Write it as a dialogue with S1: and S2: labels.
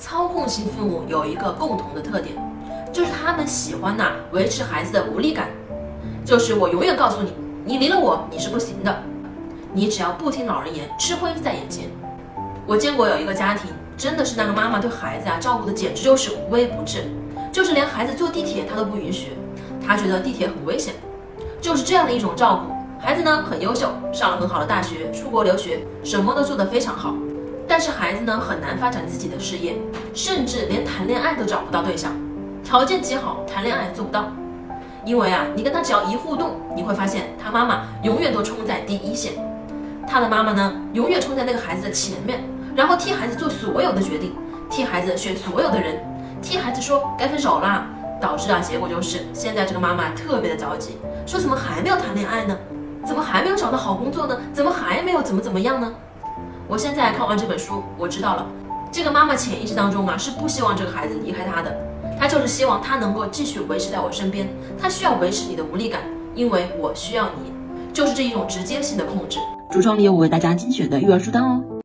S1: 操控型父母有一个共同的特点，就是他们喜欢呐维持孩子的无力感，就是我永远告诉你，你离了我你是不行的，你只要不听老人言，吃亏在眼前。我见过有一个家庭，真的是那个妈妈对孩子啊照顾的简直就是无微不至，就是连孩子坐地铁她都不允许，她觉得地铁很危险，就是这样的一种照顾。孩子呢很优秀，上了很好的大学，出国留学，什么都做得非常好。但是孩子呢很难发展自己的事业，甚至连谈恋爱都找不到对象，条件极好，谈恋爱做不到。因为啊，你跟他只要一互动，你会发现他妈妈永远都冲在第一线，他的妈妈呢永远冲在那个孩子的前面，然后替孩子做所有的决定，替孩子选所有的人，替孩子说该分手啦。导致啊结果就是现在这个妈妈特别的着急，说怎么还没有谈恋爱呢？怎么还没有找到好工作呢？怎么还没有怎么怎么样呢？我现在看完这本书，我知道了，这个妈妈潜意识当中啊是不希望这个孩子离开她的，她就是希望他能够继续维持在我身边，他需要维持你的无力感，因为我需要你，就是这一种直接性的控制。
S2: 橱窗里有我为大家精选的育儿书单哦。